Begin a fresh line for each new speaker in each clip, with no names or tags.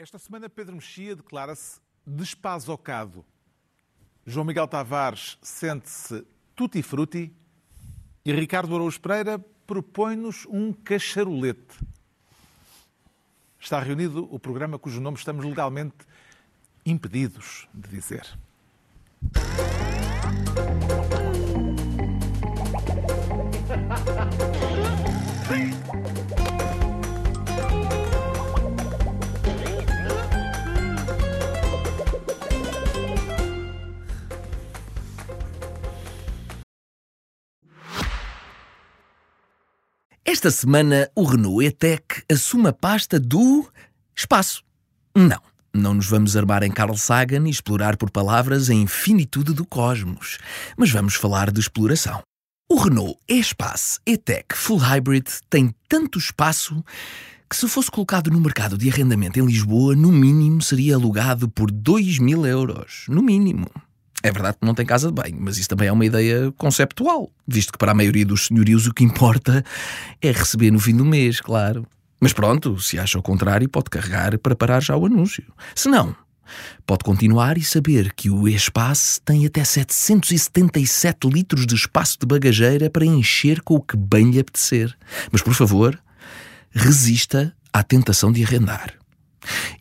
Esta semana Pedro Mexia declara-se despazocado. João Miguel Tavares sente-se tutti frutti e Ricardo Araújo Pereira propõe-nos um cacharolete. Está reunido o programa cujo nome estamos legalmente impedidos de dizer.
Esta semana, o Renault E-Tech assume a pasta do espaço. Não, não nos vamos armar em Carl Sagan e explorar por palavras a infinitude do cosmos, mas vamos falar de exploração. O Renault E-Space E-Tech Full Hybrid tem tanto espaço que, se fosse colocado no mercado de arrendamento em Lisboa, no mínimo seria alugado por 2 mil euros. No mínimo. É verdade que não tem casa de banho, mas isso também é uma ideia conceptual, visto que para a maioria dos senhorios o que importa é receber no fim do mês, claro. Mas pronto, se acha o contrário, pode carregar para parar já o anúncio. Se não, pode continuar e saber que o espaço tem até 777 litros de espaço de bagageira para encher com o que bem lhe apetecer. Mas por favor, resista à tentação de arrendar.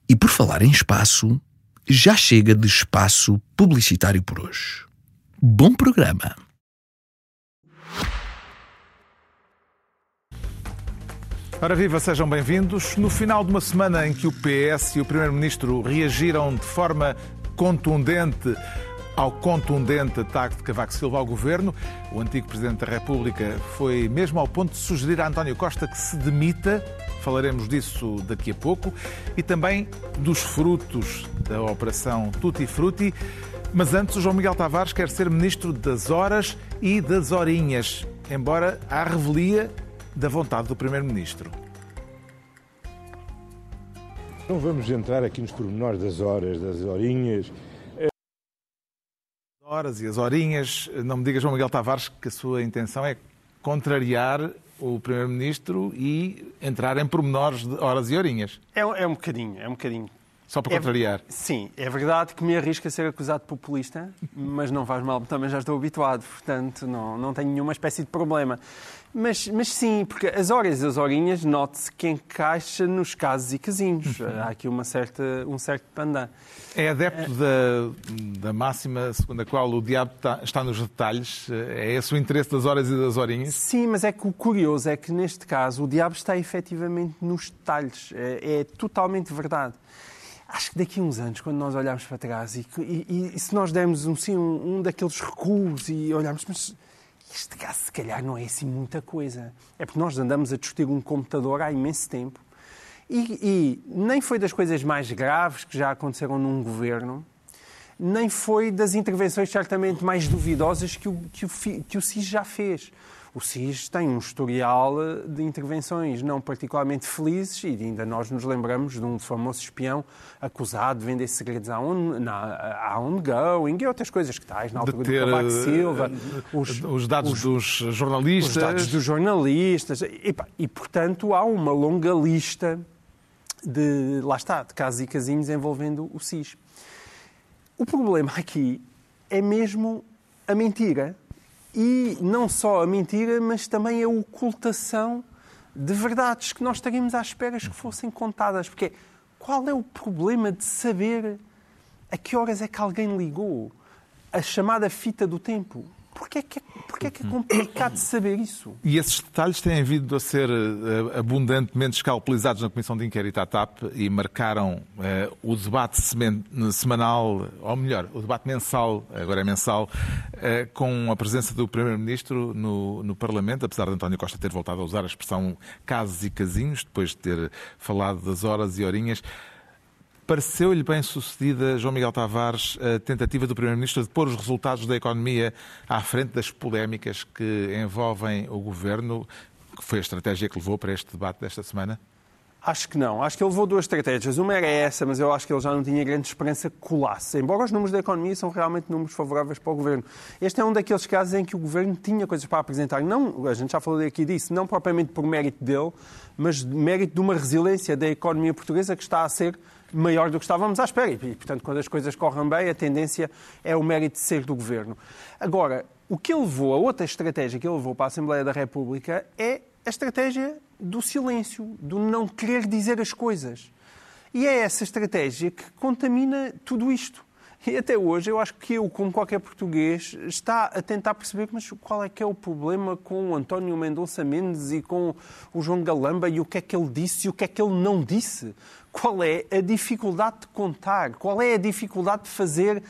E por falar em espaço, já chega de espaço publicitário por hoje. Bom programa!
Ora viva, sejam bem-vindos. No final de uma semana em que o PS e o Primeiro-Ministro reagiram de forma contundente ao contundente ataque de Cavaco Silva ao governo, o antigo Presidente da República foi mesmo ao ponto de sugerir a António Costa que se demita falaremos disso daqui a pouco, e também dos frutos da Operação Tutti Frutti. Mas antes, o João Miguel Tavares quer ser ministro das horas e das horinhas, embora há revelia da vontade do primeiro-ministro.
Não vamos entrar aqui nos pormenores das horas, das horinhas.
As horas e as horinhas, não me diga, João Miguel Tavares, que a sua intenção é contrariar o Primeiro-Ministro e entrar em pormenores de horas e horinhas.
É, é um bocadinho, é um bocadinho.
Só para contrariar.
É, sim, é verdade que me arrisco a ser acusado de populista, mas não faz mal, também já estou habituado, portanto não, não tenho nenhuma espécie de problema. Mas, mas sim, porque as horas e as horinhas, note-se que encaixa nos casos e casinhos. Uhum. Há aqui uma certa, um certo pandan.
É adepto da, da máxima segundo a qual o diabo está, está, nos detalhes? É esse o interesse das horas e das horinhas?
Sim, mas é que o curioso é que neste caso o diabo está efetivamente nos detalhes. É, é totalmente verdade. Acho que daqui a uns anos, quando nós olharmos para trás e, e, e se nós dermos um, sim, um, um daqueles recuos e olharmos, mas este caso se calhar não é assim muita coisa. É porque nós andamos a discutir um computador há imenso tempo e, e, nem foi das coisas mais graves que já aconteceram num governo, nem foi das intervenções certamente mais duvidosas que o, que o, que o SIS já fez. O SIS tem um historial de intervenções não particularmente felizes e ainda nós nos lembramos de um famoso espião acusado de vender segredos à na, ongoing e outras coisas que tais, na altura ter, do Cavaco Silva.
Eh, os, os dados os, dos jornalistas.
Os dados dos jornalistas. E, e, portanto, há uma longa lista de, lá está, de casos e casinhos envolvendo o SIS. O problema aqui é mesmo a mentira. E não só a mentira, mas também a ocultação de verdades que nós estaríamos à espera que fossem contadas. Porque qual é o problema de saber a que horas é que alguém ligou? A chamada fita do tempo. Porquê é que é, porquê é, que é complicado saber isso?
E esses detalhes têm vindo a ser uh, abundantemente escalpelizados na Comissão de Inquérito à TAP e marcaram uh, o debate semanal, ou melhor, o debate mensal, agora é mensal, uh, com a presença do Primeiro-Ministro no, no Parlamento, apesar de António Costa ter voltado a usar a expressão casos e casinhos, depois de ter falado das horas e horinhas. Pareceu-lhe bem sucedida, João Miguel Tavares, a tentativa do Primeiro-Ministro de pôr os resultados da economia à frente das polémicas que envolvem o governo, que foi a estratégia que levou para este debate desta semana?
Acho que não. Acho que ele levou duas estratégias. Uma era essa, mas eu acho que ele já não tinha grande esperança que colasse. Embora os números da economia são realmente números favoráveis para o governo. Este é um daqueles casos em que o governo tinha coisas para apresentar. Não, a gente já falou aqui disso, não propriamente por mérito dele, mas mérito de uma resiliência da economia portuguesa que está a ser maior do que estávamos à espera. E, portanto, quando as coisas correm bem, a tendência é o mérito de ser do governo. Agora, o que ele levou, a outra estratégia que ele levou para a Assembleia da República é a estratégia do silêncio, do não querer dizer as coisas. E é essa estratégia que contamina tudo isto. E até hoje eu acho que eu, como qualquer português, está a tentar perceber mas qual é que é o problema com o António Mendonça Mendes e com o João Galamba e o que é que ele disse e o que é que ele não disse. Qual é a dificuldade de contar? Qual é a dificuldade de fazer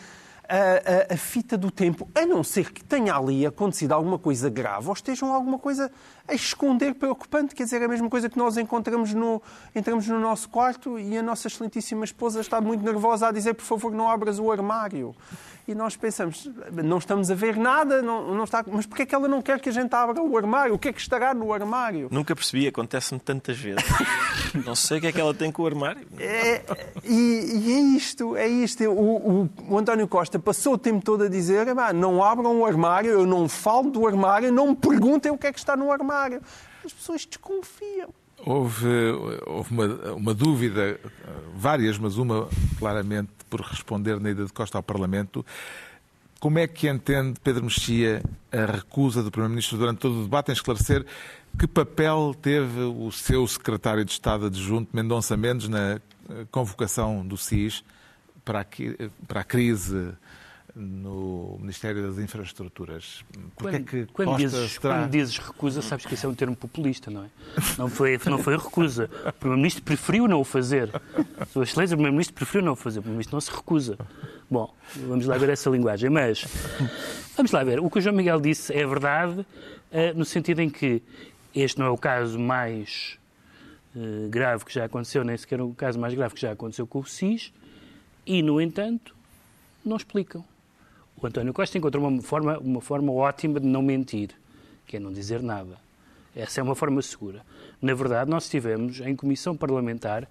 a, a, a, fita do tempo, a não ser que tenha ali acontecido alguma coisa grave ou estejam alguma coisa a esconder preocupante. Quer dizer, a mesma coisa que nós encontramos no, entramos no nosso quarto e a nossa excelentíssima esposa está muito nervosa a dizer, por favor, não abras o armário e nós pensamos, não estamos a ver nada, não, não está, mas porquê é que ela não quer que a gente abra o armário? O que é que estará no armário?
Nunca percebi, acontece-me tantas vezes. não sei o que é que ela tem com o armário.
É, e, e, é isto, é isto. O, o, o, António Costa passou o tempo todo a dizer, não abram o armário, eu não falo do armário, não me perguntem o que é que está no armário. As pessoas desconfiam.
Houve, houve uma, uma, dúvida, várias, mas uma claramente por responder na ida de Costa ao Parlamento. Como é que entende Pedro Mexia a recusa do Primeiro-Ministro durante todo o debate em esclarecer que papel teve o seu secretário de Estado adjunto, Mendonça Mendes, na convocação do SIS para a, para a crise no Ministério das Infraestruturas.
Porque quando, é que quando, dizes, quando dizes recusa, sabes que isso é um termo populista, não é? Não foi, não foi recusa. O Primeiro-Ministro preferiu não o fazer. Sua Excelência, o Primeiro-Ministro preferiu não o fazer. O Primeiro-Ministro não se recusa. Bom, vamos lá ver essa linguagem. Mas, vamos lá ver. O que o João Miguel disse é verdade, eh, no sentido em que este não é o caso mais eh, grave que já aconteceu, nem sequer o caso mais grave que já aconteceu com o SIS, e, no entanto, não explicam o António Costa encontrou uma forma, uma forma ótima de não mentir, que é não dizer nada. Essa é uma forma segura. Na verdade, nós estivemos em comissão parlamentar,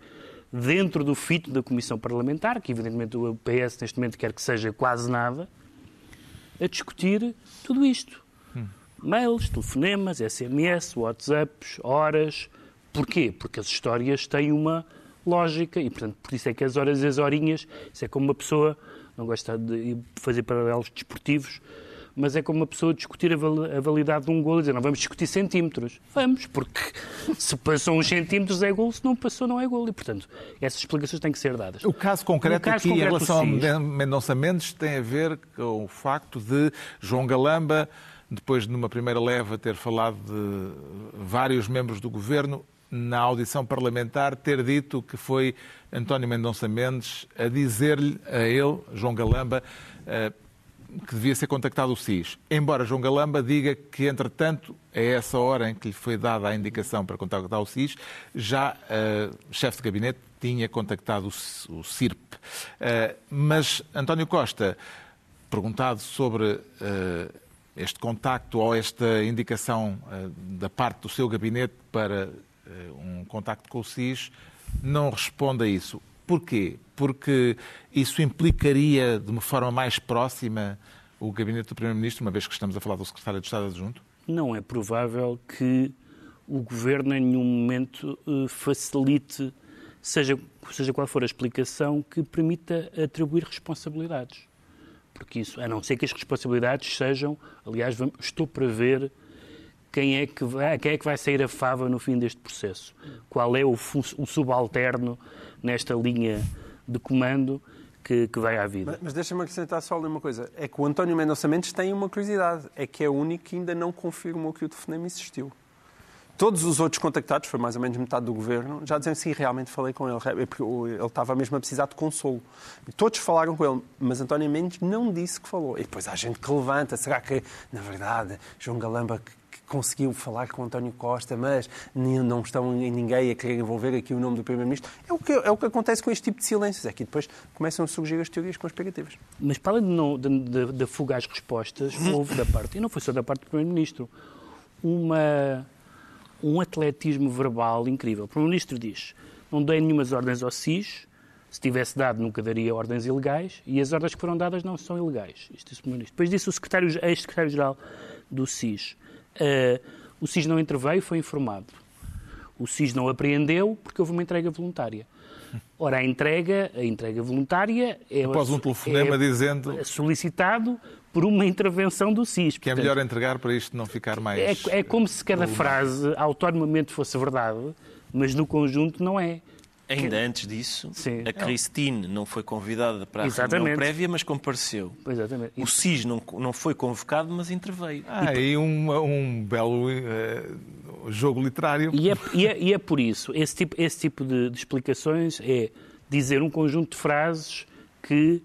dentro do fito da comissão parlamentar, que evidentemente o PS neste momento quer que seja quase nada, a discutir tudo isto. Hum. Mails, telefonemas, SMS, WhatsApps, horas. Porquê? Porque as histórias têm uma lógica e, portanto, por isso é que as horas e as horinhas, isso é como uma pessoa não gosto de fazer paralelos desportivos, mas é como uma pessoa discutir a validade de um gol e dizer, não, vamos discutir centímetros. Vamos, porque se passou uns centímetros é gol, se não passou não é gol. E, portanto, essas explicações têm que ser dadas.
O caso concreto caso aqui, concreto, em relação a Mendonça Mendes, tem a ver com o facto de João Galamba, depois de numa primeira leva ter falado de vários membros do governo, na audição parlamentar, ter dito que foi António Mendonça Mendes a dizer-lhe a ele, João Galamba, eh, que devia ser contactado o SIS. Embora João Galamba diga que, entretanto, a essa hora em que lhe foi dada a indicação para contactar o SIS, já o chefe de gabinete tinha contactado o, CIRP. Uh, mas António Costa, perguntado sobre este contacto ou esta indicação da parte do seu gabinete para eh, um contacto com o SIS, não responde a isso. Porquê? Porque isso implicaria de uma forma mais próxima o gabinete do Primeiro-Ministro, uma vez que estamos a falar do Secretário de Estado adjunto?
Não é provável que o Governo em nenhum momento eh, facilite, seja, seja qual for a explicação, que permita atribuir responsabilidades. Porque isso, a não ser que as responsabilidades sejam, aliás, estou para ver quem é que vai, quem é que vai sair a fava no fim deste processo? Qual é o, o subalterno nesta linha de comando que, que vai à vida?
Mas, mas deixa-me acrescentar só uma coisa. É que o António Mendonça Mendes tem uma curiosidade. É que é o único que ainda não confirmou que o telefonema existiu. Todos os outros contactados, foi mais ou menos metade do governo, já dizem sim, realmente falei com ele, porque ele estava mesmo a precisar de consolo. Todos falaram com ele, mas António Mendes não disse que falou. E depois há gente que levanta, será que, na verdade, João Galamba conseguiu falar com António Costa, mas não estão ninguém a querer envolver aqui o nome do Primeiro-Ministro. É o, que, é o que acontece com este tipo de silêncios. É que depois começam a surgir as teorias conspirativas.
Mas para além da fuga às respostas, houve da parte, e não foi só da parte do Primeiro-Ministro, uma, um atletismo verbal incrível. O Primeiro-Ministro diz: não dei nenhumas ordens ao SIS, se tivesse dado nunca daria ordens ilegais e as ordens que foram dadas não são ilegais. Isto Primeiro-Ministro. Depois disse o secretário, ex-secretário-geral do SIS. Uh, o SIS não interveio, foi informado. O SIS não apreendeu porque houve uma entrega voluntária. Ora, a entrega, a entrega voluntária é,
Após um telefonema
é
dizendo
solicitado por uma intervenção do SIS.
Que é melhor entregar para isto não ficar mais.
É, é como se cada frase autonomamente fosse verdade, mas no conjunto não é.
Ainda antes disso, Sim. a Christine não foi convidada para a Exatamente. reunião prévia, mas compareceu.
Exatamente.
O SIS não, não foi convocado, mas interveio.
Ah, e, e um, um belo uh, jogo literário.
E é, e, é, e é, por isso, esse tipo, esse tipo de, de explicações é dizer um conjunto de frases que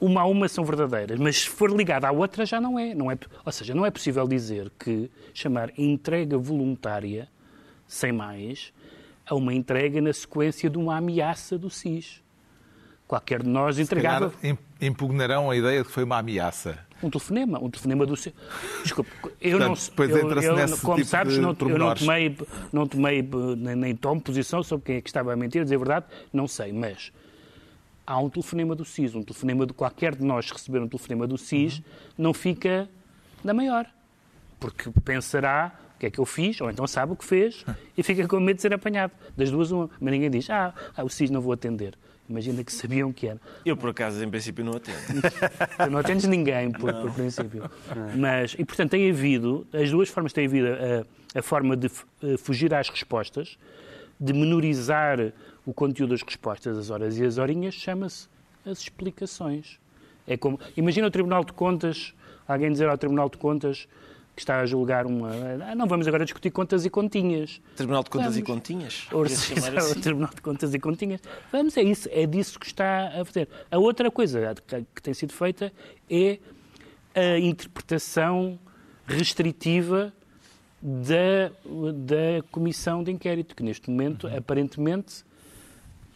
uma a uma são verdadeiras, mas se for ligada à outra já não é. não é. Ou seja, não é possível dizer que chamar entrega voluntária, sem mais, a uma entrega na sequência de uma ameaça do SIS. Qualquer de nós entregava...
Se impugnarão a ideia de que foi uma ameaça.
Um telefonema, um telefonema do SIS. Desculpe, eu Portanto, não... Eu, eu, como tipo sabes, não, eu não tomei, não tomei nem, nem tomo posição sobre quem é que estava a mentir, a dizer a verdade, não sei, mas há um telefonema do SIS, um telefonema de qualquer de nós receber um telefonema do SIS, uhum. não fica da maior. Porque pensará o que é que eu fiz, ou então sabe o que fez e fica com medo de ser apanhado. Das duas, uma. Mas ninguém diz, ah, ah o SIS não vou atender. Imagina que sabiam que era.
Eu, por acaso, em princípio, não atendo.
tu não atendes ninguém, por, por princípio. Mas, e, portanto, tem havido, as duas formas têm havido a, a forma de eh, fugir às respostas, de menorizar o conteúdo das respostas, as horas e as horinhas, chama-se as explicações. É como, imagina o Tribunal de Contas, alguém dizer ao Tribunal de Contas que está a julgar uma. Ah, não vamos agora discutir contas e continhas.
Tribunal de Contas vamos. e Continhas?
Assim? Tribunal de Contas e Continhas. Vamos, é isso, é disso que está a fazer. A outra coisa que tem sido feita é a interpretação restritiva da, da comissão de inquérito, que neste momento, uhum. aparentemente,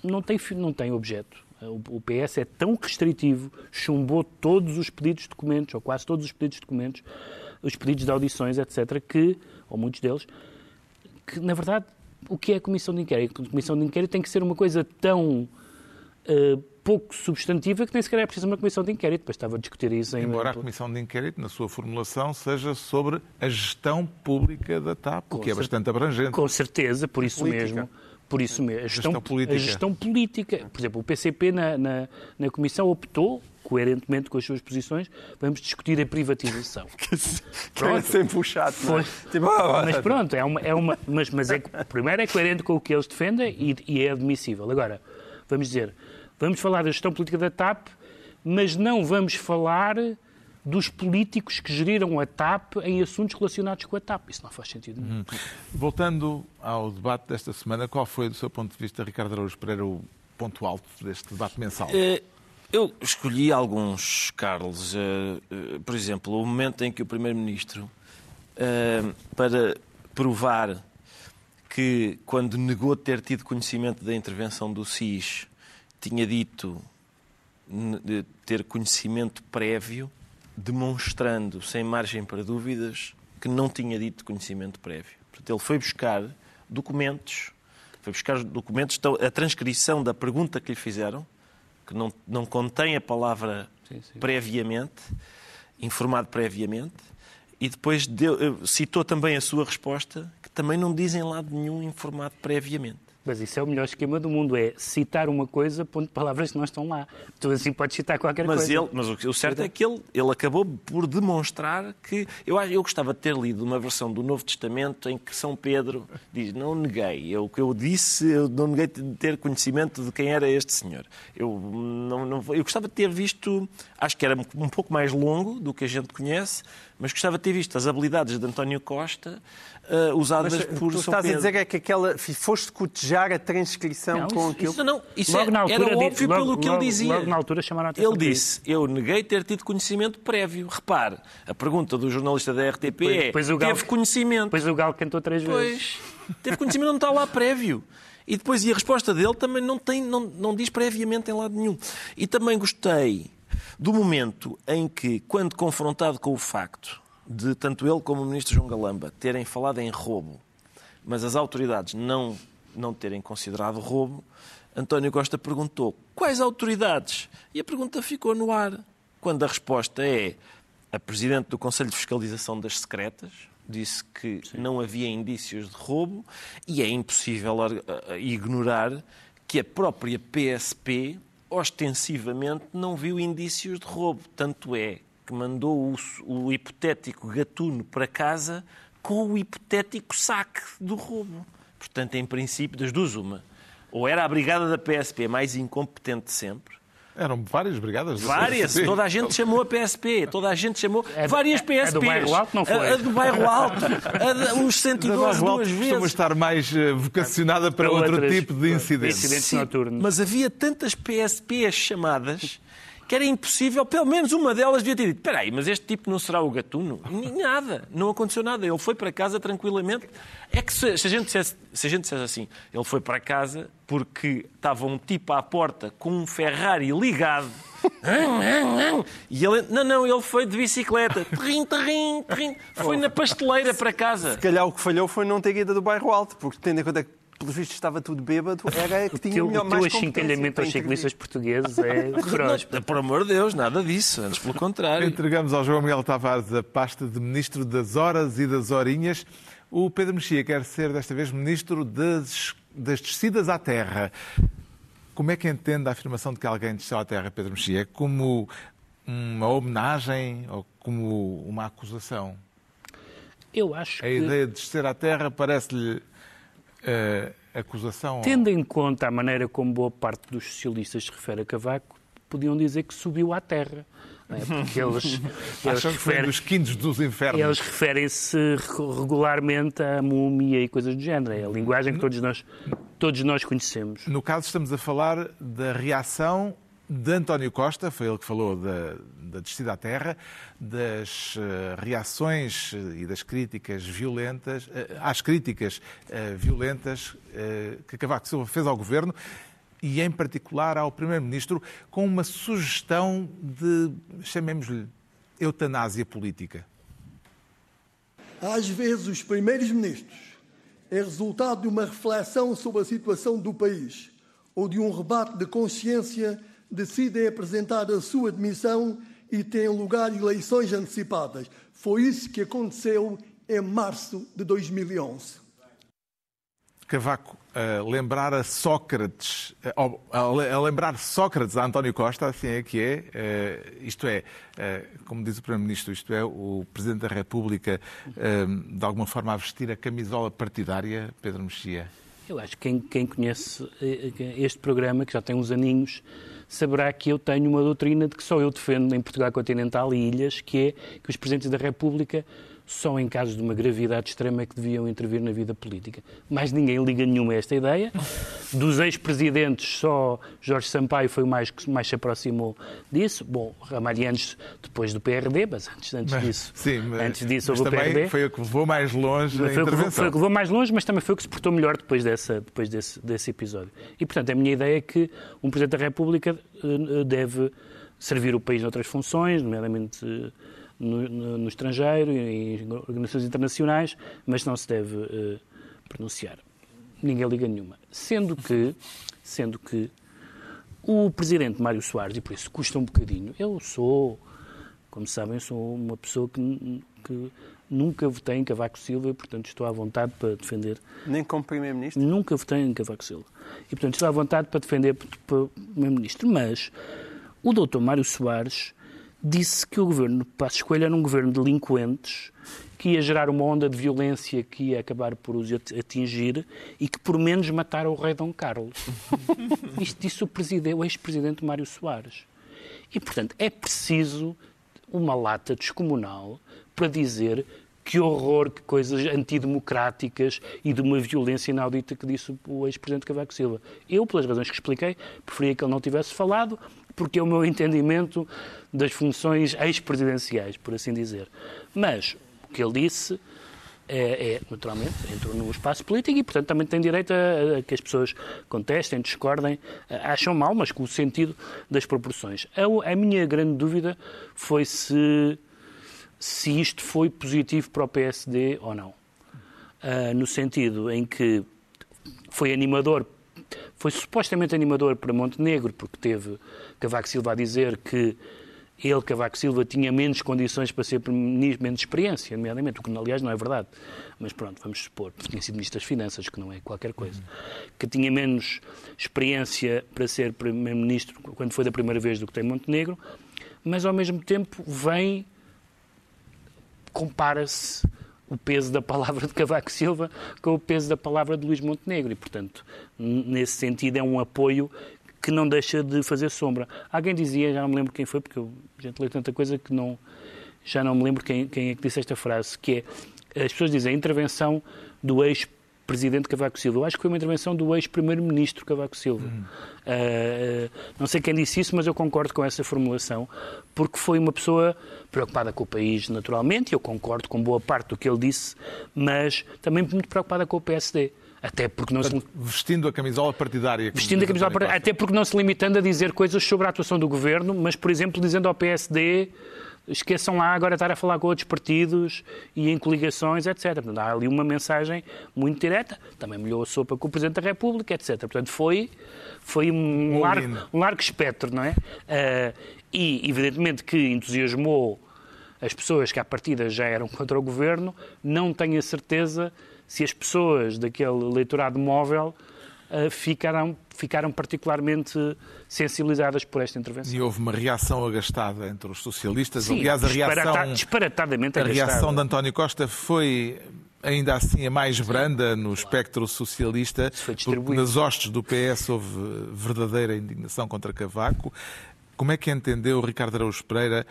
não tem, não tem objeto. O PS é tão restritivo, chumbou todos os pedidos de documentos, ou quase todos os pedidos de documentos, os pedidos de audições, etc., que, ou muitos deles, que, na verdade, o que é a Comissão de Inquérito? A Comissão de Inquérito tem que ser uma coisa tão uh, pouco substantiva que nem sequer é preciso uma Comissão de Inquérito. Depois estava a discutir isso em...
Embora a Comissão de Inquérito, na sua formulação, seja sobre a gestão pública da TAP, o que é bastante abrangente.
Com certeza, por isso Política. mesmo por isso mesmo. A gestão, gestão política. A gestão política. Por exemplo, o PCP na, na, na Comissão optou coerentemente com as suas posições, vamos discutir a privatização.
pronto. sempre puxado, não é?
Tipo, ah, mas pronto, é uma, é uma, mas, mas é, primeiro é coerente com o que eles defendem e, e é admissível. Agora, vamos dizer, vamos falar da gestão política da TAP, mas não vamos falar dos políticos que geriram a TAP em assuntos relacionados com a TAP. Isso não faz sentido nenhum. Uhum.
Voltando ao debate desta semana, qual foi, do seu ponto de vista, Ricardo Araújo Pereira, o ponto alto deste debate mensal?
É, eu escolhi alguns, Carlos. Uh, uh, por exemplo, o momento em que o Primeiro-Ministro, para provar que, quando negou ter tido conhecimento da intervenção do SIS, tinha dito ter conhecimento prévio, demonstrando, sem margem para dúvidas, que não tinha dito conhecimento prévio. Portanto, ele foi buscar documentos, foi buscar documentos, então, a transcrição da pergunta que lhe fizeram, que não, não contém a palavra sim, sim. previamente, informado previamente, e depois deu, eh, citou também a sua resposta, que também não diz em lado nenhum informado previamente.
Mas isso é o melhor esquema do mundo, é citar uma coisa, ponto palavras que não estão lá. Tu assim podes citar qualquer
mas
coisa.
Ele, mas o certo é que ele, ele acabou por demonstrar que... Eu, eu gostava de ter lido uma versão do Novo Testamento em que São Pedro diz, não neguei, eu, o que eu disse, eu não neguei ter conhecimento de quem era este senhor. Eu, não, não, eu gostava de ter visto, acho que era um pouco mais longo do que a gente conhece, mas gostava de ter visto as habilidades de António Costa uh, usadas mas, por
tu
São
estás
Pedro.
a dizer é que aquela, foste cotejar a transcrição
não,
com
isso,
aquilo?
Isso, não, isso logo é, na altura,
era óbvio
logo,
pelo que
logo,
ele dizia.
Logo na altura chamaram a atenção
Ele disse, eu neguei ter tido conhecimento prévio. Repare, a pergunta do jornalista da RTP
pois, é,
pois o Gal, teve conhecimento?
Depois o Galo cantou três
pois,
vezes.
teve conhecimento, não está lá prévio. E depois, e a resposta dele também não, tem, não, não diz previamente em lado nenhum. E também gostei do momento em que, quando confrontado com o facto de tanto ele como o ministro João Galamba terem falado em roubo, mas as autoridades não, não terem considerado roubo, António Costa perguntou quais autoridades? E a pergunta ficou no ar, quando a resposta é a Presidente do Conselho de Fiscalização das Secretas, disse que Sim. não havia indícios de roubo e é impossível ignorar que a própria PSP ostensivamente não viu indícios de roubo. Tanto é que mandou o, o hipotético gatuno para casa com o hipotético saque do roubo. Portanto, em princípio, das duas, uma. Ou era a brigada da PSP mais incompetente sempre,
eram várias brigadas.
Várias. Toda a gente chamou a PSP. Toda a gente chamou
é,
várias PSPs. A
do Bairro Alto não foi.
A, a do Bairro Alto. A de, os 112 duas vezes.
costuma estar mais uh, vocacionada para outro outras, tipo de incidentes.
incidentes noturnos.
Mas havia tantas PSPs chamadas que era impossível, pelo menos uma delas devia ter dito: espera aí, mas este tipo não será o gatuno? Nada, não aconteceu nada. Ele foi para casa tranquilamente. É que se, se, a gente dissesse, se a gente dissesse assim, ele foi para casa porque estava um tipo à porta com um Ferrari ligado. E ele, não, não, ele foi de bicicleta. Terrim, terrim, terrim. Foi na pasteleira para casa.
Se calhar o que falhou foi não ter ido do bairro alto, porque tendo em conta que pelos vistos estava tudo bêbado, era que tinha teu, melhor, mais
O teu achincalhamento aos ciclistas portugueses é feroz.
Por amor de Deus, nada disso, antes pelo contrário.
Entregamos ao João Miguel Tavares a pasta de Ministro das Horas e das Horinhas. O Pedro Mexia quer ser desta vez Ministro das, das Descidas à Terra. Como é que entende a afirmação de que alguém desceu à Terra, Pedro Mexia? Como uma homenagem ou como uma acusação?
Eu acho
a que... A ideia de descer à Terra parece-lhe acusação?
Tendo em conta a maneira como boa parte dos socialistas se refere a Cavaco, podiam dizer que subiu à terra. É? Porque eles,
eles referem, dos quintos dos infernos.
Eles referem-se regularmente à múmia e coisas do género. É a linguagem que todos nós, todos nós conhecemos.
No caso, estamos a falar da reação de António Costa, foi ele que falou da, da descida à terra, das uh, reações e das críticas violentas, uh, às críticas uh, violentas que Cavaco Silva fez ao governo e, em particular, ao Primeiro-Ministro, com uma sugestão de, chamemos-lhe, eutanásia política.
Às vezes, os primeiros-ministros é resultado de uma reflexão sobre a situação do país ou de um rebate de consciência decidem apresentar a sua demissão e têm lugar eleições antecipadas. Foi isso que aconteceu em março de 2011.
Cavaco, a lembrar a Sócrates, a lembrar Sócrates a António Costa, assim é que é, eh, isto é, eh, como diz o Primeiro-Ministro, isto é, o Presidente da República, eh, de alguma forma, a vestir a camisola partidária, Pedro Mexia?
Eu acho que quem, quem conhece este programa, que já tem uns aninhos, saberá que eu tenho uma doutrina de que só eu defendo em Portugal continental e ilhas, que é que os Presidentes da República só em casos de uma gravidade extrema é que deviam intervir na vida política. Mas ninguém liga nenhuma a esta ideia. Dos ex-presidentes, só Jorge Sampaio foi o mais que mais se aproximou disso. Bom, Ramalhianos depois do PRD, mas antes, antes mas, disso,
sim, mas,
antes disso
mas
houve o PRD.
Foi o que levou mais longe
foi
intervenção.
Foi o que levou mais longe, mas também foi o que se portou melhor depois, dessa, depois desse, desse episódio. E, portanto, a minha ideia é que um Presidente da República uh, deve servir o país noutras funções, nomeadamente... No, no, no estrangeiro e em organizações internacionais, mas não se deve uh, pronunciar. Ninguém liga nenhuma. Sendo que, sendo que o presidente Mário Soares, e por isso custa um bocadinho, eu sou, como sabem, sou uma pessoa que, que nunca votei em Cavaco Silva e, portanto, estou à vontade para defender.
Nem como Primeiro-Ministro?
Nunca votei em Cavaco Silva. E, portanto, estou à vontade para defender o Primeiro-Ministro. Mas o doutor Mário Soares disse que o governo de Passos Coelho era um governo de delinquentes que ia gerar uma onda de violência que ia acabar por os atingir e que por menos mataram o rei Dom Carlos. Isto disse o, o ex-presidente Mário Soares. E, portanto, é preciso uma lata descomunal para dizer que horror, que coisas antidemocráticas e de uma violência inaudita que disse o ex-presidente Cavaco Silva. Eu, pelas razões que expliquei, preferia que ele não tivesse falado, porque é o meu entendimento das funções ex-presidenciais, por assim dizer. Mas o que ele disse é, é, naturalmente, entrou no espaço político e, portanto, também tem direito a, a, que as pessoas contestem, discordem, acham mal, mas com o sentido das proporções. A, a minha grande dúvida foi se, se isto foi positivo para o PSD ou não. uh, no sentido em que foi animador, foi supostamente animador para Montenegro, porque teve Cavaco Silva a dizer que ele, Cavaco Silva, tinha menos condições para ser primeiro-ministro, menos experiência, nomeadamente, o que, aliás, não é verdade. Mas pronto, vamos supor, tinha sido ministro das Finanças, que não é qualquer coisa. Que tinha menos experiência para ser primeiro-ministro quando foi da primeira vez do que tem Montenegro, mas ao mesmo tempo vem, compara-se o peso da palavra de Cavaco Silva com o peso da palavra de Luís Montenegro. E, portanto, nesse sentido, é um apoio que não deixa de fazer sombra. Alguém dizia, já não me lembro quem foi, porque eu já leu tanta coisa que não, já não me lembro quem, quem é que disse esta frase, que é, as pessoas dizem a intervenção do ex-presidente Cavaco Silva. Eu acho que foi uma intervenção do ex-primeiro-ministro Cavaco Silva. Uh, não sei quem disse isso, mas eu concordo com essa formulação, porque foi uma pessoa preocupada com o país, naturalmente, e eu concordo com boa parte do que ele disse, mas também muito preocupada com o PSD. Até porque não se...
Vestindo a camisola partidária.
Vestindo a camisola partidária. Até porque não se limitando a dizer coisas sobre a atuação do governo, mas, por exemplo, dizendo ao PSD esqueçam lá agora estar a falar com outros partidos e em coligações, etc. Portanto, há ali uma mensagem muito direta. Também molhou a sopa com o Presidente da República, etc. Portanto, foi, foi um, largo, um largo espectro, não é? Uh, e, evidentemente, que entusiasmou as pessoas que à partida já eram contra o governo, não tenho a certeza se as pessoas daquele eleitorado móvel ficaram, ficaram particularmente sensibilizadas por esta intervenção.
E houve uma reação agastada entre os socialistas. Sim, Aliás, a reação,
disparatadamente
a
agastada.
reação de António Costa foi ainda assim a mais branda no espectro socialista, porque nas hostes do PS houve verdadeira indignação contra Cavaco. Como é que entendeu Ricardo Araújo Pereira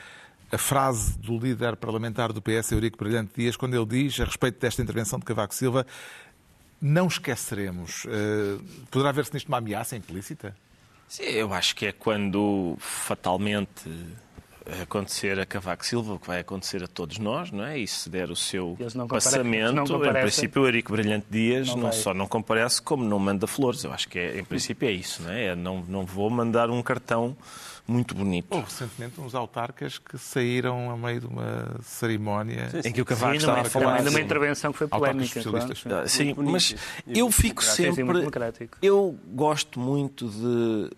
a frase do líder parlamentar do PS, Eurico Brilhante Dias, quando ele diz, a respeito desta intervenção de Cavaco Silva, não esqueceremos. Uh, poderá ver-se nisto uma ameaça implícita?
Sim, eu acho que é quando fatalmente acontecer a Cavaco Silva, o que vai acontecer a todos nós, não é? E se der o seu passamento, em princípio o Eurico Brilhante Dias não, não só não comparece, como não manda flores. Eu acho que é, em princípio é isso, não é? é não, não vou mandar um cartão muito bonito.
Houve recentemente uns autarcas que saíram a meio de uma cerimónia
sim, sim. em que o Cavaco sim, estava a falar.
Numa intervenção que foi polémica.
Claro. Ah, sim, mas eu fico sempre. Eu gosto muito de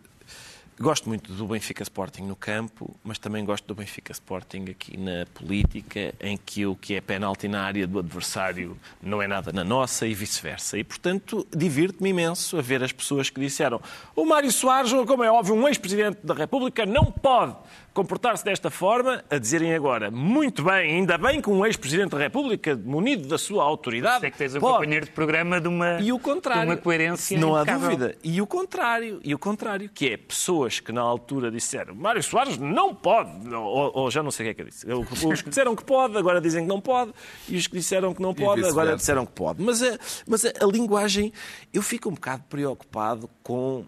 Gosto muito do Benfica Sporting no campo, mas também gosto do Benfica Sporting aqui na política, em que o que é penalti na área do adversário não é nada na nossa e vice-versa. E, portanto, divirto-me imenso a ver as pessoas que disseram o Mário Soares, como é óbvio, um ex-presidente da República, não pode comportar-se desta forma, a dizerem agora, muito bem, ainda bem que um ex-presidente da República, munido da sua autoridade.
É que tens um pode. companheiro de programa de uma,
e o contrário,
de uma coerência.
Não há dúvida. E o contrário, e o contrário, que é pessoas que na altura disseram Mário Soares não pode, ou, ou já não sei o que é que eu disse. Os que disseram que pode, agora dizem que não pode, e os que disseram que não pode, agora disseram que pode. Mas a, mas a, a linguagem, eu fico um bocado preocupado com.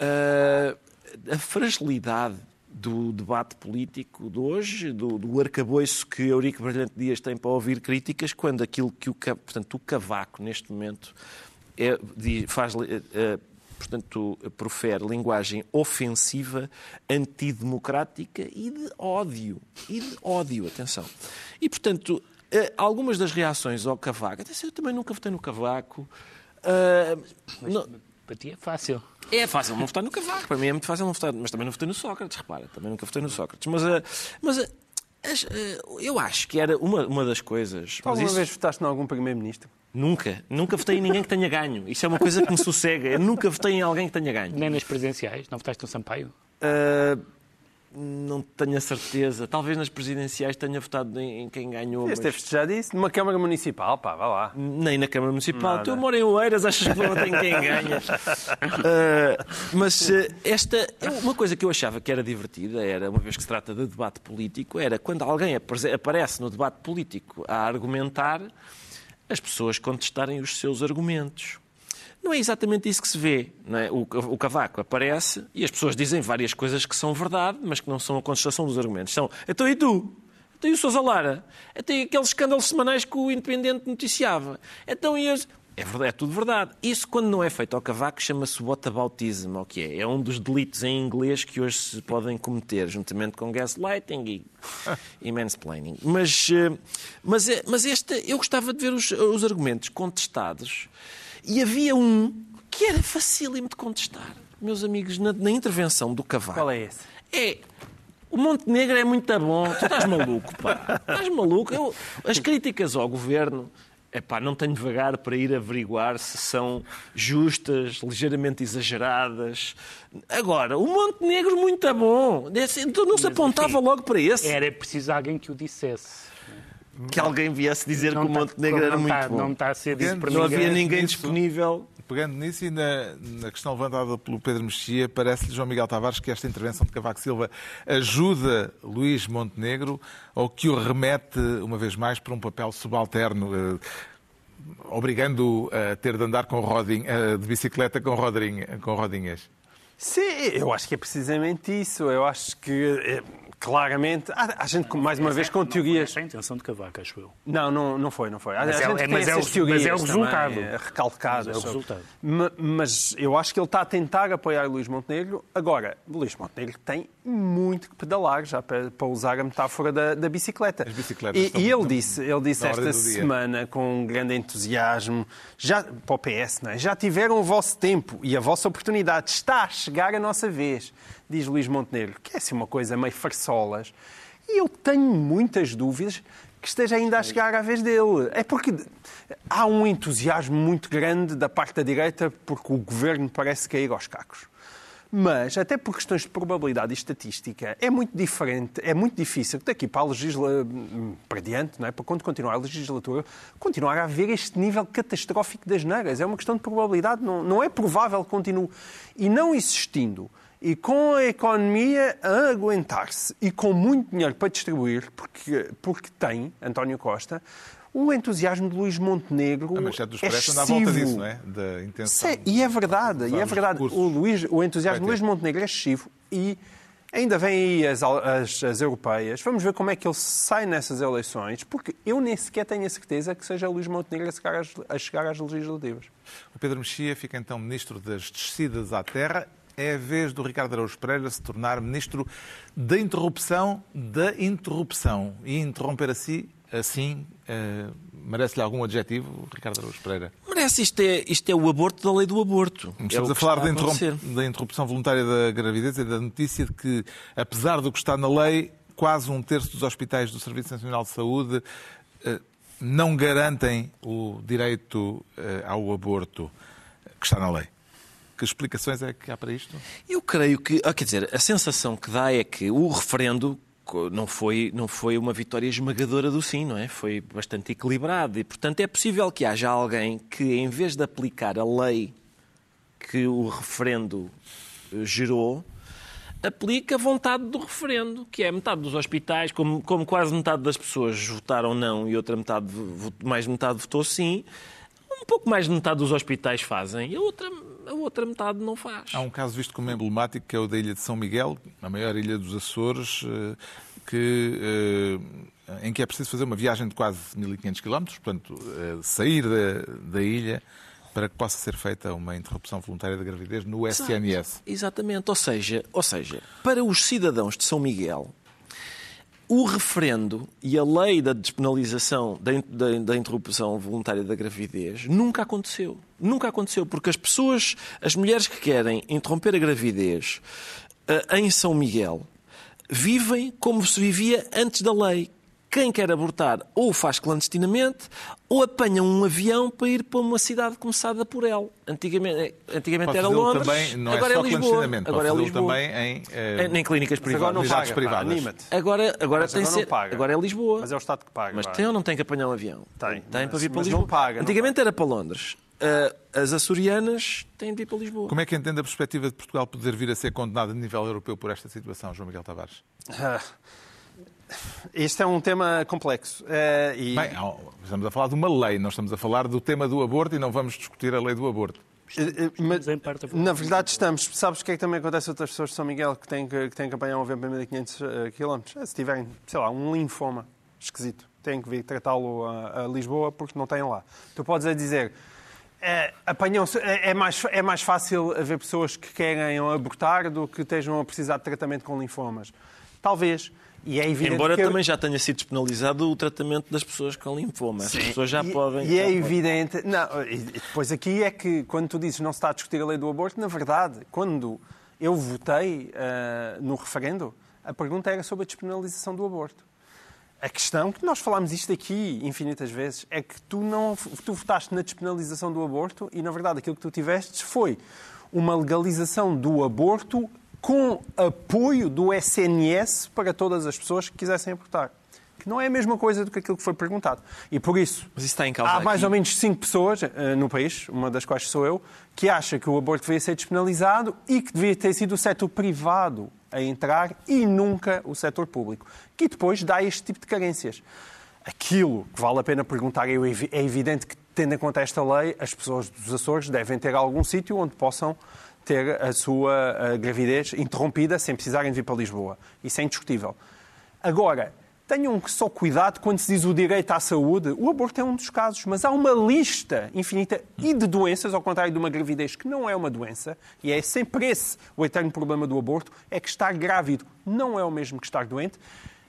Uh, a fragilidade do debate político de hoje, do, do arcabouço que Eurico Brilhante Dias tem para ouvir críticas, quando aquilo que o, portanto, o Cavaco, neste momento, é, faz, é, portanto, profere linguagem ofensiva, antidemocrática e de ódio. E de ódio, atenção. E, portanto, eh, algumas das reações ao Cavaco, atenção, eu também nunca votei no Cavaco. Uh,
Mas, não, para ti é fácil.
É fácil não votar no Cavaco, para mim é muito fácil não votar, mas também não votei no Sócrates, repara, também nunca votei no Sócrates. Mas, uh, mas uh, eu acho que era uma, uma das coisas.
Alguma
isso...
vez votaste em algum Primeiro-Ministro?
Nunca. Nunca votei em ninguém que tenha ganho. Isso é uma coisa que me sossega. Eu nunca votei em alguém que tenha ganho.
Nem nas presidenciais? Não votaste no Sampaio?
Uh, não tenho a certeza. Talvez nas presidenciais tenha votado em, em quem ganhou.
Este mas... já disse. Numa Câmara Municipal, pá, vá lá.
Nem na Câmara Municipal. Nada. Tu moro em Oeiras, achas que não tem quem ganha? uh, mas uh, esta uma coisa que eu achava que era divertida, era, uma vez que se trata de debate político, era quando alguém aparece no debate político a argumentar, as pessoas contestarem os seus argumentos. Não é exatamente isso que se vê. É? O, o, Cavaco aparece e as pessoas dizem várias coisas que são verdade, mas que não são a contestação dos argumentos. São, então e tu? Então e o Sousa Lara? Então e aqueles escândalos semanais que o Independente noticiava? Então e as... É, verdade, é tudo verdade. Isso, quando não é feito ao cavaco, chama-se whataboutism, ou que é? É um dos delitos em inglês que hoje se podem cometer, juntamente com gaslighting e, e mansplaining. Mas, eh, mas, é, mas este, eu gostava de ver os, os argumentos contestados e havia um que era facílimo de contestar, meus amigos, na, na intervenção do cavaco.
Qual é esse?
É o Montenegro é muito bom. Tu estás maluco, pá. Estás maluco. Eu, as críticas ao governo Epá, não tenho devagar para ir averiguar se são justas, ligeiramente exageradas. Agora, o Montenegro muito bom. Então não se apontava logo para esse.
Era preciso alguém que o dissesse.
Que alguém viesse dizer não que o tá- Montenegro era muito
está,
bom.
Não está a ser dito
Não havia ninguém disponível
pegando nisso e na, na, questão levantada pelo Pedro Mexia, parece-lhe, João Miguel Tavares, que esta intervenção de Cavaco Silva ajuda Luís Montenegro ou que o remete, uma vez mais, para um papel subalterno, eh, obrigando-o a ter de andar com rodinha, eh, de bicicleta com, rodinha, com rodinhas?
Sim, eu acho que é precisamente isso. Eu acho que eh, claramente. Há, há gente, mais uma vez, com teorias.
Não é a intenção de Cavaco, acho eu.
Não, não, não foi, não foi.
Mas, é, mas, é, o, mas é o resultado. Também,
recalcadas.
Mas é o resultado.
Mas eu acho que ele está a tentar apoiar Luís Montenegro. Agora, Luís Montenegro tem muito que pedalar, já para, para usar a metáfora da, da bicicleta.
As bicicletas
e, e ele disse, ele disse esta semana, com um grande entusiasmo, já, para o PS, não é? já tiveram o vosso tempo e a vossa oportunidade. Está a chegar a nossa vez diz Luís Montenegro, que é assim uma coisa meio farsolas. E eu tenho muitas dúvidas que esteja ainda a chegar à vez dele. É porque há um entusiasmo muito grande da parte da direita porque o governo parece cair aos cacos. Mas, até por questões de probabilidade e estatística, é muito diferente, é muito difícil daqui para a para diante, não é? para quando continuar a legislatura, continuar a haver este nível catastrófico das negras. É uma questão de probabilidade, não, não é provável que continue. E não existindo e com a economia a aguentar-se e com muito dinheiro para distribuir, porque, porque tem, António Costa, o entusiasmo de Luís Montenegro a manchete do Expresso anda à volta disso,
não é? Da intenção.
Sim, e é verdade, e é verdade. O, Luís, o entusiasmo de Luís Montenegro é excessivo e ainda vem aí as, as, as, europeias. Vamos ver como é que ele sai nessas eleições, porque eu nem sequer tenho a certeza que seja Luís Montenegro a chegar às, a chegar às legislativas.
O Pedro Mexia fica então ministro das descidas à terra é a vez do Ricardo Araújo Pereira se tornar ministro da interrupção da interrupção. E interromper assim, assim uh, merece-lhe algum adjetivo, Ricardo Araújo Pereira?
Merece. Isto é, isto é o aborto da lei do aborto.
Estamos
é
a falar da, interromp da interrupção voluntária da gravidez e da notícia de que, apesar do que está na lei, quase um terço dos hospitais do Serviço Nacional de Saúde uh, não garantem o direito uh, ao aborto que está na lei. Que explicações é que há para isto?
Eu creio que, ah, quer dizer, a sensação que dá é que o referendo não foi, não foi uma vitória esmagadora do sim, não é? Foi bastante equilibrado e, portanto, é possível que haja alguém que, em vez de aplicar a lei que o referendo eh, gerou, aplica a vontade do referendo, que é metade dos hospitais, como, como quase metade das pessoas votaram não e outra metade, mais metade votou sim, um pouco mais de metade dos hospitais fazem e a outra a outra metade não faz.
Há um caso visto como emblemático, que é o da Ilha de São Miguel, a maior ilha dos Açores, eh, que, eh, em que é preciso fazer uma viagem de quase 1.500 km, portanto, eh, sair da, da ilha para que possa ser feita uma interrupção voluntária da gravidez no SNS.
Exatamente, ou seja, ou seja, para os cidadãos de São Miguel, o referendo e a lei da despenalização da, da, da, interrupção voluntária da gravidez nunca aconteceu. Nunca aconteceu, porque as pessoas, as mulheres que querem interromper a gravidez uh, em São Miguel, vivem como se vivia antes da lei, quem quer abortar ou faz clandestinamente ou apanha um avião para ir para uma cidade começada por ele. Antigamente, antigamente era Londres,
também, não
é agora
é
é Lisboa.
Agora é Lisboa. também em,
eh, em clínicas privadas.
Agora não paga, privadas.
agora, agora, tem agora, ser, agora é Lisboa.
Mas é o Estado que paga.
Mas tem ou não tem que apanhar um avião?
Tem.
Tem
mas,
para vir para
Lisboa.
Não
paga,
antigamente
não
era para Londres. Uh, as açorianas têm de ir para Lisboa.
Como é que entende a perspectiva de Portugal poder vir a ser condenado a nível europeu por esta situação, João Miguel Tavares?
Este é um tema complexo. Uh, e...
Bem, estamos a falar de uma lei, não estamos a falar do tema do aborto e não vamos discutir a lei do aborto.
Uh, mas, na verdade estamos. Sabes o que é que também acontece a outras pessoas de São Miguel que têm que, que, têm que apanhar um avião para 1500 km? Se tiverem, sei lá, um linfoma esquisito, têm que vir tratá-lo a, a, Lisboa porque não têm lá. Tu podes é dizer, É, apanham é, é, mais, é mais fácil haver pessoas que querem abortar do que estejam a precisar de tratamento com linfomas. Talvez.
E é evidente Embora que também já tenha sido despenalizado o tratamento das pessoas com linfoma. Sim. As pessoas já
e,
podem.
E é evidente. Não, e depois aqui é que, quando tu dizes não se está a discutir a lei do aborto, na verdade, quando eu votei uh, no referendo, a pergunta era sobre a despenalização do aborto. A questão, que nós falámos isto aqui infinitas vezes, é que tu, não, tu votaste na despenalização do aborto e, na verdade, aquilo que tu tiveste foi uma legalização do aborto com apoio do SNS para todas as pessoas que quisessem abortar. Que não é a mesma coisa do que aquilo que foi perguntado. E por isso,
isso há
aqui. mais ou menos cinco pessoas uh, no país, uma das quais sou eu, que acha que o aborto devia ser despenalizado e que devia ter sido o setor privado a entrar e nunca o setor público, que depois dá este tipo de carências. Aquilo que vale a pena perguntar é, é evidente que, tendo em conta esta lei, as pessoas dos Açores devem ter algum sítio onde possam ter a sua gravidez interrompida sem precisarem vir para Lisboa. Isso é indiscutível. Agora, tenham só cuidado quando se diz o direito à saúde. O aborto é um dos casos, mas há uma lista infinita e de doenças, ao contrário de uma gravidez que não é uma doença, e é sempre esse o eterno problema do aborto, é que estar grávido não é o mesmo que estar doente.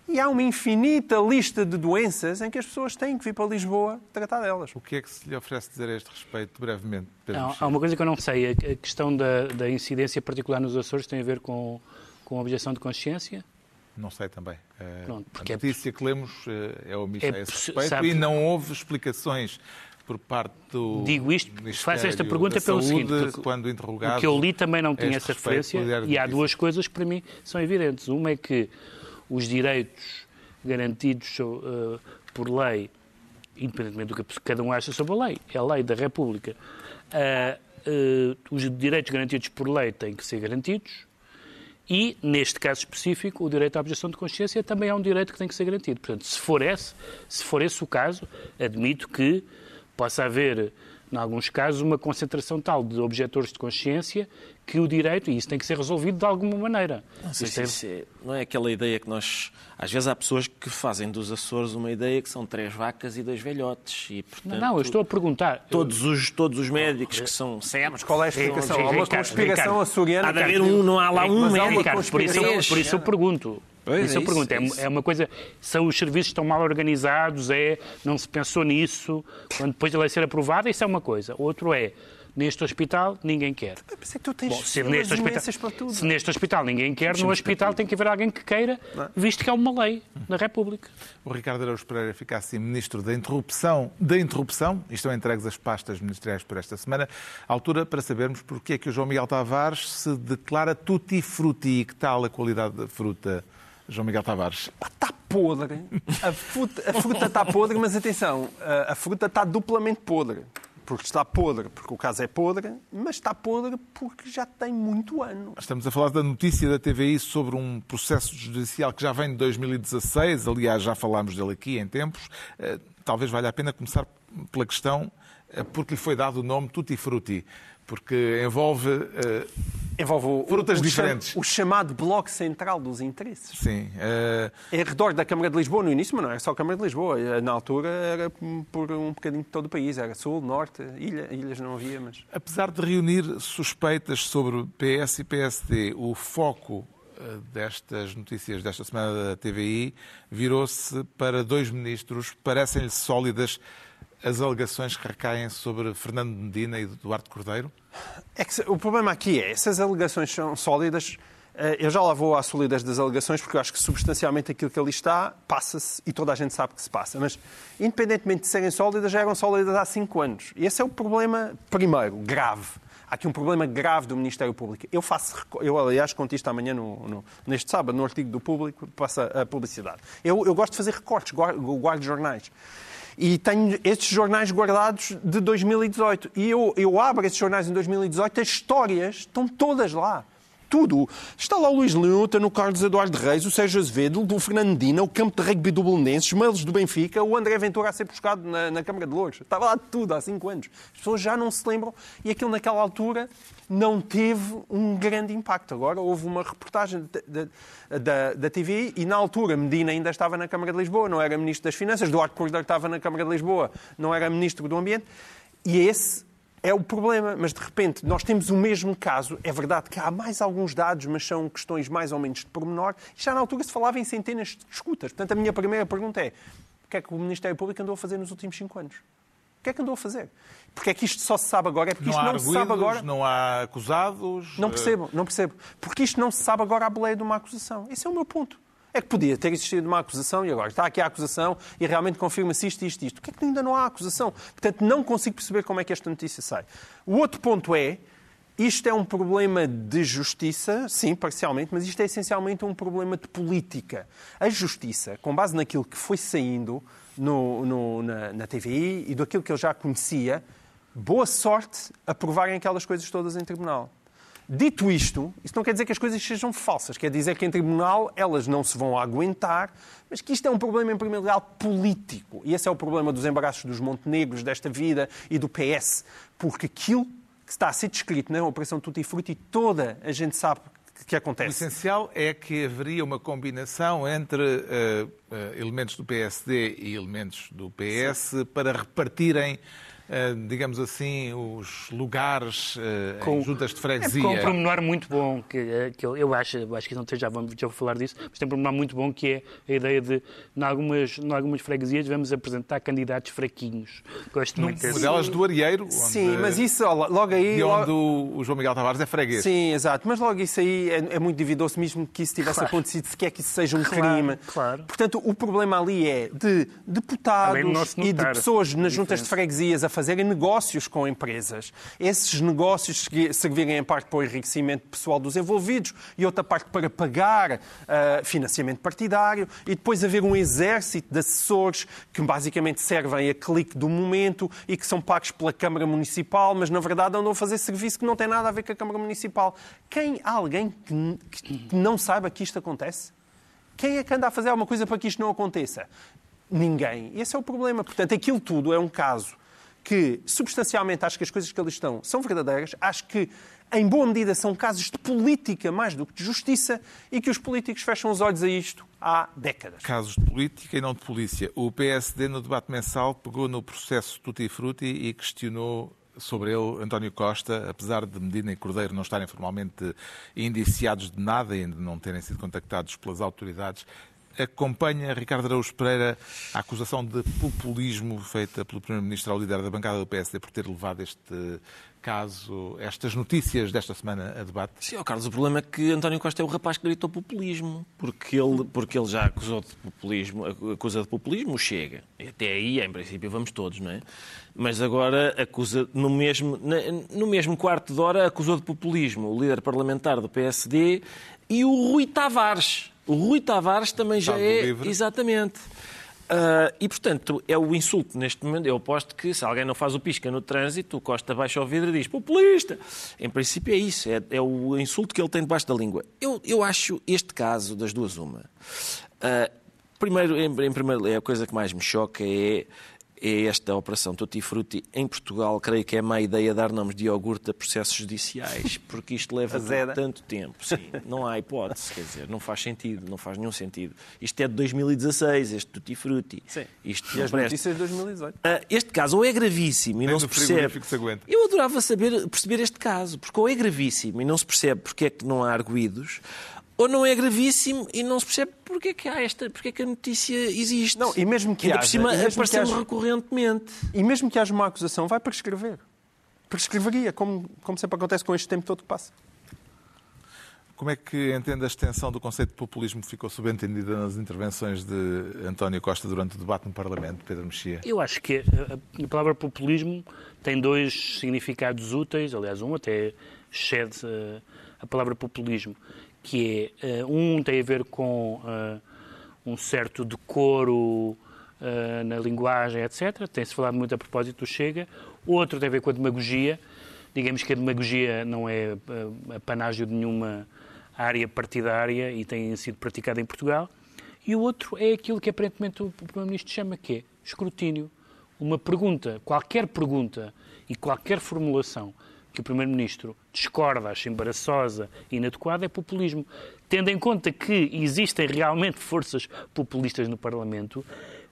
E há uma infinita lista de doenças em que as pessoas têm que vir para Lisboa tratar delas.
O que é que se lhe oferece dizer a este respeito, brevemente?
Não, há uma coisa que eu não sei. A questão da, da incidência particular nos Açores tem a ver com, com objeção de consciência?
Não sei também. Eh, Pronto, a é notícia é... que lemos eh, é omissa é... a esse respeito Sabe... e não houve explicações por parte do
Digo isto, faço esta pergunta pelo
Saúde,
seguinte,
quando interrogado,
o que eu li também não tinha essa referência e há duas coisas que para mim são evidentes. Uma é que os direitos garantidos uh, por lei, independentemente do que cada um acha sobre a lei, é a lei da República, uh, os direitos garantidos por lei têm que ser garantidos, e, neste caso específico, o direito à objeção de consciência também é um direito que tem que ser garantido. Portanto, se for esse, se for esse o caso, admito que possa haver, em alguns casos, uma concentração tal de objetores de consciência que o direito, e isso tem que ser resolvido de alguma maneira.
Não, sei, é... É, não é aquela ideia que nós. Às vezes há pessoas que fazem dos Açores uma ideia que são três vacas e dois velhotes. E, portanto,
não, eu estou a perguntar.
Todos os, todos os médicos que são
Mas Qual é a explicação? Há uma conspiração açoriana.
Há de haver um, não há lá um médico.
por, isso, por isso eu pergunto. Pois, isso é eu pergunto. É, é, uma coisa. São os serviços estão mal organizados, é, não se pensou nisso. Quando depois de lei ser aprovada, isso é uma coisa. Outro é Neste hospital, ninguém quer.
Mas é que tu tens Bom, se, neste hospital, tudo.
se neste hospital ninguém quer, no hospital tem que haver alguém que queira, visto que é uma lei da República.
O Ricardo Araújo Pereira fica assim ministro da interrupção, da interrupção, e estão entregues as pastas ministeriais por esta semana, altura para sabermos porque é que o João Miguel Tavares se declara tutti frutti. Que tal a qualidade da fruta, João Miguel Tavares?
Está podre. A fruta, a fruta está podre, mas atenção, a fruta está duplamente podre porque está podre, porque o caso é podre, mas está podre porque já tem muito ano.
Estamos a falar da notícia da TVI sobre um processo judicial que já vem de 2016, aliás, já falámos dele aqui em tempos. Eh, talvez valha a pena começar pela questão eh, porque lhe foi dado o nome Tutti Frutti porque envolve, uh,
envolve o,
frutas
o,
diferentes.
o chamado bloco central dos interesses.
Sim. Uh...
É redor da Câmara de Lisboa no início, mas não era só a Câmara de Lisboa. Eh, na altura era por um bocadinho de todo o país. Era sul, norte, ilha, ilhas não havia, mas...
Apesar de reunir suspeitas sobre PS e PSD, o foco destas notícias desta semana da TVI virou-se para dois ministros, parecem-lhe sólidas as alegações que recaem sobre Fernando Medina e Duarte Cordeiro?
É que, o problema aqui é, essas alegações são sólidas, eh, eu já lá vou à solidez das alegações, porque eu acho que substancialmente aquilo que ali está passa-se e toda a gente sabe que se passa. Mas, independentemente de serem sólidas, já eram sólidas há cinco anos. E esse é o problema, primeiro, grave. Há aqui um problema grave do Ministério Público. Eu faço, eu aliás conto isto amanhã, no, no, neste sábado, no artigo do Público, passa a publicidade. Eu, eu gosto de fazer recortes, guardo, guardo jornais. E tenho estes jornais guardados de 2018. E eu, eu abro esses jornais em 2018, as histórias estão todas lá tudo. Está lá o Luís Luta, no Carlos Eduardo Reis, o Sérgio Azevedo, o Fernandina, o campo de rugby do Belenenses, mails do Benfica, o André Ventura a ser buscado na, na Câmara de Louros. Estava lá tudo há cinco anos. As pessoas já não se lembram e aquilo naquela altura não teve um grande impacto. Agora houve uma reportagem da, da TV e na altura Medina ainda estava na Câmara de Lisboa, não era Ministro das Finanças, Duarte Cordeiro estava na Câmara de Lisboa, não era Ministro do Ambiente. E esse é o problema, mas de repente nós temos o mesmo caso. É verdade que há mais alguns dados, mas são questões mais ou menos de pormenor. E já na altura se falava em centenas de escutas. Portanto, a minha primeira pergunta é: o que é que o Ministério Público andou a fazer nos últimos cinco anos? O que é que andou a fazer? Porque é que isto só se sabe agora? É porque
não
isto
não
arguidos, se sabe agora.
Não há acusados.
Não percebo, não percebo. Porque isto não se sabe agora à boleia de uma acusação. Esse é o meu ponto. É que podia ter existido uma acusação e agora está aqui a acusação e realmente confirma-se isto, isto, isto. O que é que ainda não há acusação? Portanto, não consigo perceber como é que esta notícia sai. O outro ponto é, isto é um problema de justiça, sim, parcialmente, mas isto é essencialmente um problema de política. A justiça, com base naquilo que foi saindo no, no, na, na TVI e daquilo que ele já conhecia, boa sorte a provarem aquelas coisas todas em tribunal. Dito isto, isso não quer dizer que as coisas sejam falsas, quer dizer que em tribunal elas não se vão aguentar, mas que isto é um problema, em primeiro lugar, político. E esse é o problema dos embaraços dos Montenegros, desta vida e do PS. Porque aquilo que está a ser descrito na Operação Tutti Frutti, toda a gente sabe que acontece.
O essencial é que haveria uma combinação entre uh, uh, elementos do PSD e elementos do PS Sim. para repartirem digamos assim, os lugares uh, com, em juntas de freguesia.
É, com um pormenor muito bom, que, eh, que eu, eu, acho, eu acho que não já vamos já vou falar disso, mas tem um pormenor muito bom que é a ideia de, em algumas, em algumas freguesias, vamos apresentar candidatos fraquinhos.
Gosto muito desse. delas do Arieiro. Onde,
Sim, mas isso, logo aí...
De onde logo... o João Miguel Tavares é freguês.
Sim, exato. Mas logo isso aí é, é muito dividoso, mesmo que isso tivesse claro. acontecido, se quer que isso seja um
claro,
crime.
Claro.
Portanto, o problema ali é de deputados e de pessoas nas juntas de freguesias a fazerem negócios com empresas. Esses negócios servirem em parte para o enriquecimento pessoal dos envolvidos e outra parte para pagar uh, financiamento partidário e depois haver um exército de assessores que basicamente servem a clique do momento e que são pagos pela Câmara Municipal, mas na verdade andam a fazer serviço que não tem nada a ver com a Câmara Municipal. Quem há alguém que, que não saiba que isto acontece? Quem é que anda a fazer alguma coisa para que isto não aconteça? Ninguém. Esse é o problema. Portanto, aquilo tudo é um caso que, substancialmente, acho que as coisas que ali estão são verdadeiras. Acho que, em boa medida, são casos de política mais do que de justiça e que os políticos fecham os olhos a isto há décadas.
Casos de política e não de polícia. O PSD, no debate mensal, pegou no processo Tutti Frutti e questionou sobre ele António Costa, apesar de Medina e Cordeiro não estarem formalmente indiciados de nada e ainda não terem sido contactados pelas autoridades, acompanha Ricardo Araújo Pereira a acusação de populismo feita pelo Primeiro-Ministro ao líder da bancada do PSD por ter levado este caso, estas notícias desta semana a debate?
Sim, oh Carlos, o problema é que António Costa é o rapaz que gritou populismo, porque ele, porque ele já acusou de populismo, acusa de populismo, chega. E até aí, em princípio, vamos todos, não é? Mas agora acusa, no mesmo, no mesmo quarto de hora, acusou de populismo o líder parlamentar do PSD e o Rui Tavares o Rui Tavares também já é. Livre. Exatamente. Uh, e, portanto, é o insulto neste momento. Eu aposto que se alguém não faz o pisca no trânsito, o Costa baixa o vidro e diz populista. Em princípio é isso, é, é o insulto que ele tem debaixo da língua. Eu, eu acho este caso das duas uma. Uh, primeiro, em, em primeiro, é a coisa que mais me choca é é esta operação Tutti Frutti em Portugal, creio que é má ideia dar nomes de iogurte a processos judiciais, porque isto leva tanto tempo. Sim, não há hipótese, quer dizer, não faz sentido, não faz nenhum sentido. Isto é de 2016, este Tutti Frutti.
Sim.
Isto
e as notícias de 2018.
Uh, este caso ou é gravíssimo e Nem não se percebe.
Se
Eu adorava saber, perceber este caso, porque ou é gravíssimo e não se percebe porque é que não há arguídos, ou não é gravíssimo e não se percebe porque é que há esta, porque é que a notícia existe.
Não, e mesmo que
Ainda
haja,
por cima apareceu recorrentemente.
E mesmo que haja uma acusação, vai prescrever. Prescreveria, como, como sempre acontece com este tempo todo que passa.
Como é que entende a extensão do conceito de populismo que ficou subentendida nas intervenções de António Costa durante o debate no Parlamento, Pedro Mexia?
Eu acho que a palavra populismo tem dois significados úteis, aliás, um até excede eh, a palavra populismo que é, um tem a ver com uh, um certo decoro uh, na linguagem, etc. Tem-se falado muito a propósito do Chega. Outro tem a ver com a demagogia. Digamos que a demagogia não é apanágio de nenhuma área partidária e tem sido praticada em Portugal. E o outro é aquilo que aparentemente o Primeiro-Ministro chama que é escrutínio. Uma pergunta, qualquer pergunta e qualquer formulação que o Primeiro-Ministro discorda, acha embaraçosa e inadequada, é populismo. tendo em conta que existem realmente forças populistas no Parlamento,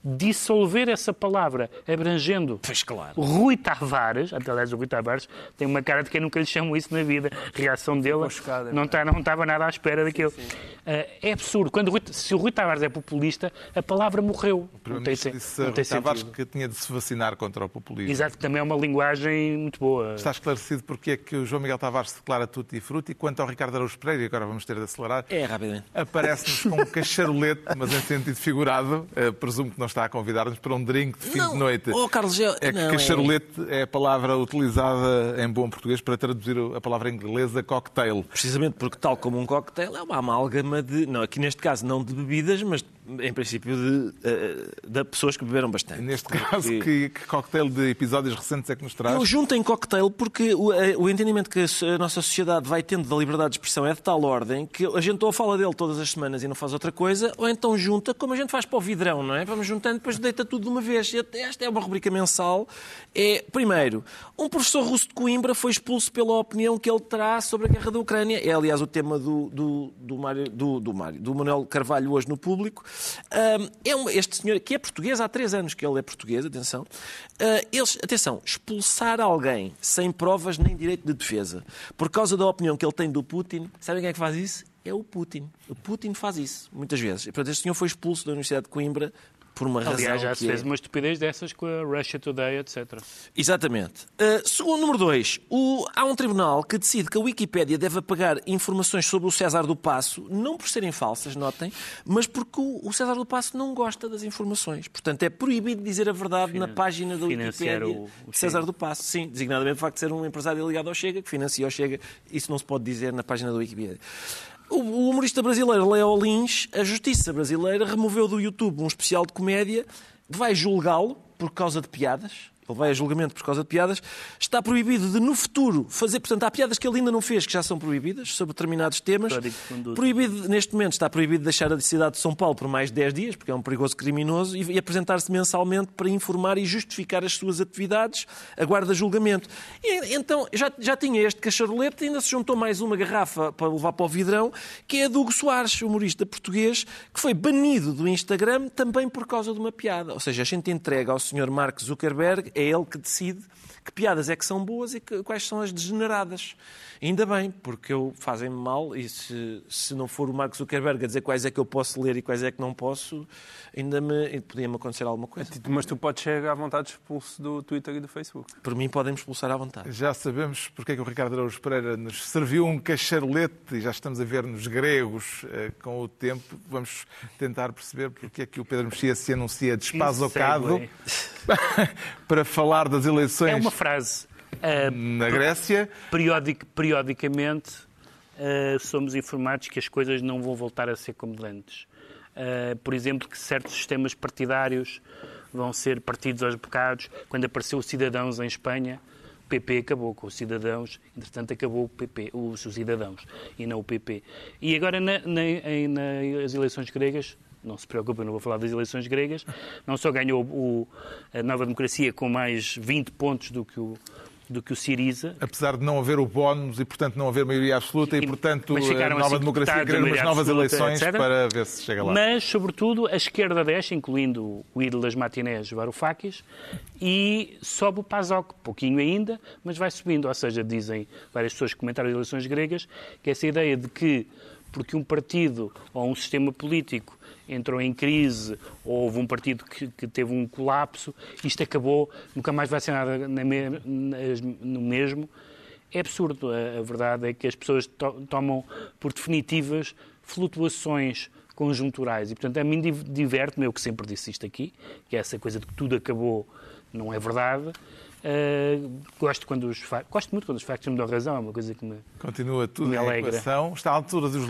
dissolver essa palavra, abrangendo
pois claro.
Rui Tavares, aliás, o Rui Tavares tem uma cara de quem nunca lhe chamou isso na vida. A reação dele chocada, não, tá, não estava nada à espera daquilo. Sim, sim. Uh, é absurdo. Quando Rui, se o Rui Tavares é populista, a palavra morreu.
O não tem, disse não tem Rui Tavares que tinha de se vacinar contra o populismo.
Exato, também é uma linguagem muito boa.
Está esclarecido porque é que o João Miguel Tavares se declara tudo e fruto e quanto ao Ricardo Araújo Pereira, e agora vamos ter de acelerar,
é, rapidamente.
aparece-nos com um cacharolete, mas em sentido figurado, uh, presumo que não está a convidar-nos para um drink de fim
não.
de noite.
Oh, Carlos, eu...
É que cacharolete é... é... a palavra utilizada em bom português para traduzir a palavra inglesa cocktail.
Precisamente porque, tal como um cocktail, é uma amálgama de. Não, aqui neste caso não de bebidas, mas em princípio de, eh, de pessoas que beberam bastante.
Neste caso, que, que cocktail de episódios recentes é que nos traz?
Eu junto em cocktail porque o, eh, o entendimento que a nossa sociedade vai tendo da liberdade de expressão é de tal ordem que a gente ou fala dele todas as semanas e não faz outra coisa, ou então junta como a gente faz para o vidrão, não é? Vamos juntando depois deita tudo de uma vez. Esta é uma rubrica mensal. É, primeiro, um professor russo de Coimbra foi expulso pela opinião que ele terá sobre a guerra da Ucrânia. É, aliás, o tema do, do, do, Mário, do, do, Mário, do Manuel Carvalho hoje no público. É um, este senhor, que é português, há três anos que ele é português, atenção. Uh, eles, atenção, expulsar alguém sem provas nem direito de defesa por causa da opinião que ele tem do Putin, sabem quem é que faz isso? é o Putin. O Putin faz isso, muitas vezes. Portanto, este senhor foi expulso da Universidade de Coimbra por uma
Aliás,
razão.
Aliás, já se fez é... uma estupidez dessas com a Russia Today, etc.
Exatamente. Uh, segundo número dois, o... há um tribunal que decide que a Wikipédia deve apagar informações sobre o César do Passo, não por serem falsas, notem, mas porque o César do Passo não gosta das informações. Portanto, é proibido dizer a verdade Finan... na página da Wikipédia o... o César do Passo. Sim, designadamente o facto de ser um empresário ligado ao Chega, que financia o Chega. Isso não se pode dizer na página da Wikipédia. O humorista brasileiro Leo Lins, a justiça brasileira removeu do YouTube um especial de comédia que vai julgá-lo por causa de piadas ele vai a julgamento por causa de piadas, está proibido de, no futuro, fazer. Portanto, há piadas que ele ainda não fez que já são proibidas sobre determinados temas. Proibido, neste momento, está proibido de deixar a cidade de São Paulo por mais de 10 dias, porque é um perigoso criminoso, e, e apresentar-se mensalmente para informar e justificar as suas atividades, aguarda julgamento. E, então, já, já tinha este cacharolete, ainda se juntou mais uma garrafa para levar para o vidrão, que é do Hugo Soares, humorista português, que foi banido do Instagram também por causa de uma piada. Ou seja, a gente entrega ao Sr. Mark Zuckerberg é ele que decide que piadas é que são boas e que, quais são as degeneradas. Ainda bem, porque eu fazem-me mal e se, se não for o Mark Zuckerberg a dizer quais é que eu posso ler e quais é que não posso, ainda me podia-me acontecer alguma coisa.
Mas tu podes chegar à vontade expulso do Twitter e do Facebook.
Por mim podem me expulsar à vontade.
Já sabemos porque é que o Ricardo Araújo Pereira nos serviu um cacharolete e já estamos a ver nos gregos eh, com o tempo. Vamos tentar perceber porque é que o Pedro Mexia se anuncia despazocado para falar das eleições. É
uma frase
Uh, Na Grécia?
Periodic, periodicamente uh, somos informados que as coisas não vão voltar a ser como antes. Uh, por exemplo, que certos sistemas partidários vão ser partidos aos bocados. Quando apareceu o Cidadãos em Espanha, o PP acabou com os cidadãos, entretanto acabou o PP, os, cidadãos, e não o PP. E agora na, na, nas eleições gregas, não se preocupe, não vou falar das eleições gregas, não só ganhou o, a Nova Democracia com mais 20 pontos do que o, do que o Siriza.
Apesar de não haver o bónus e, portanto, não haver maioria absoluta e, portanto, a nova assim democracia querer umas novas eleições etc. para ver se chega lá.
Mas, sobretudo, a esquerda desce, incluindo o ídolo das matinés, Varoufakis, e sobe o PASOK, pouquinho ainda, mas vai subindo. Ou seja, dizem várias pessoas que comentaram as eleições gregas, que essa ideia de que, porque um partido ou um sistema político entrou em crise ou houve um partido que, que teve um colapso, isto acabou, nunca mais vai ser nada no mesmo. É absurdo. A, a verdade é que as pessoas to, tomam por definitivas flutuações conjunturais. E, portanto, a mim diverte-me, eu que sempre disse isto aqui, que é essa coisa de que tudo acabou não é verdade. Uh, gosto, quando os gosto muito quando os factos me dão razão, é uma coisa que me,
Continua tudo
me
em
alegra.
Equação. Está à altura dos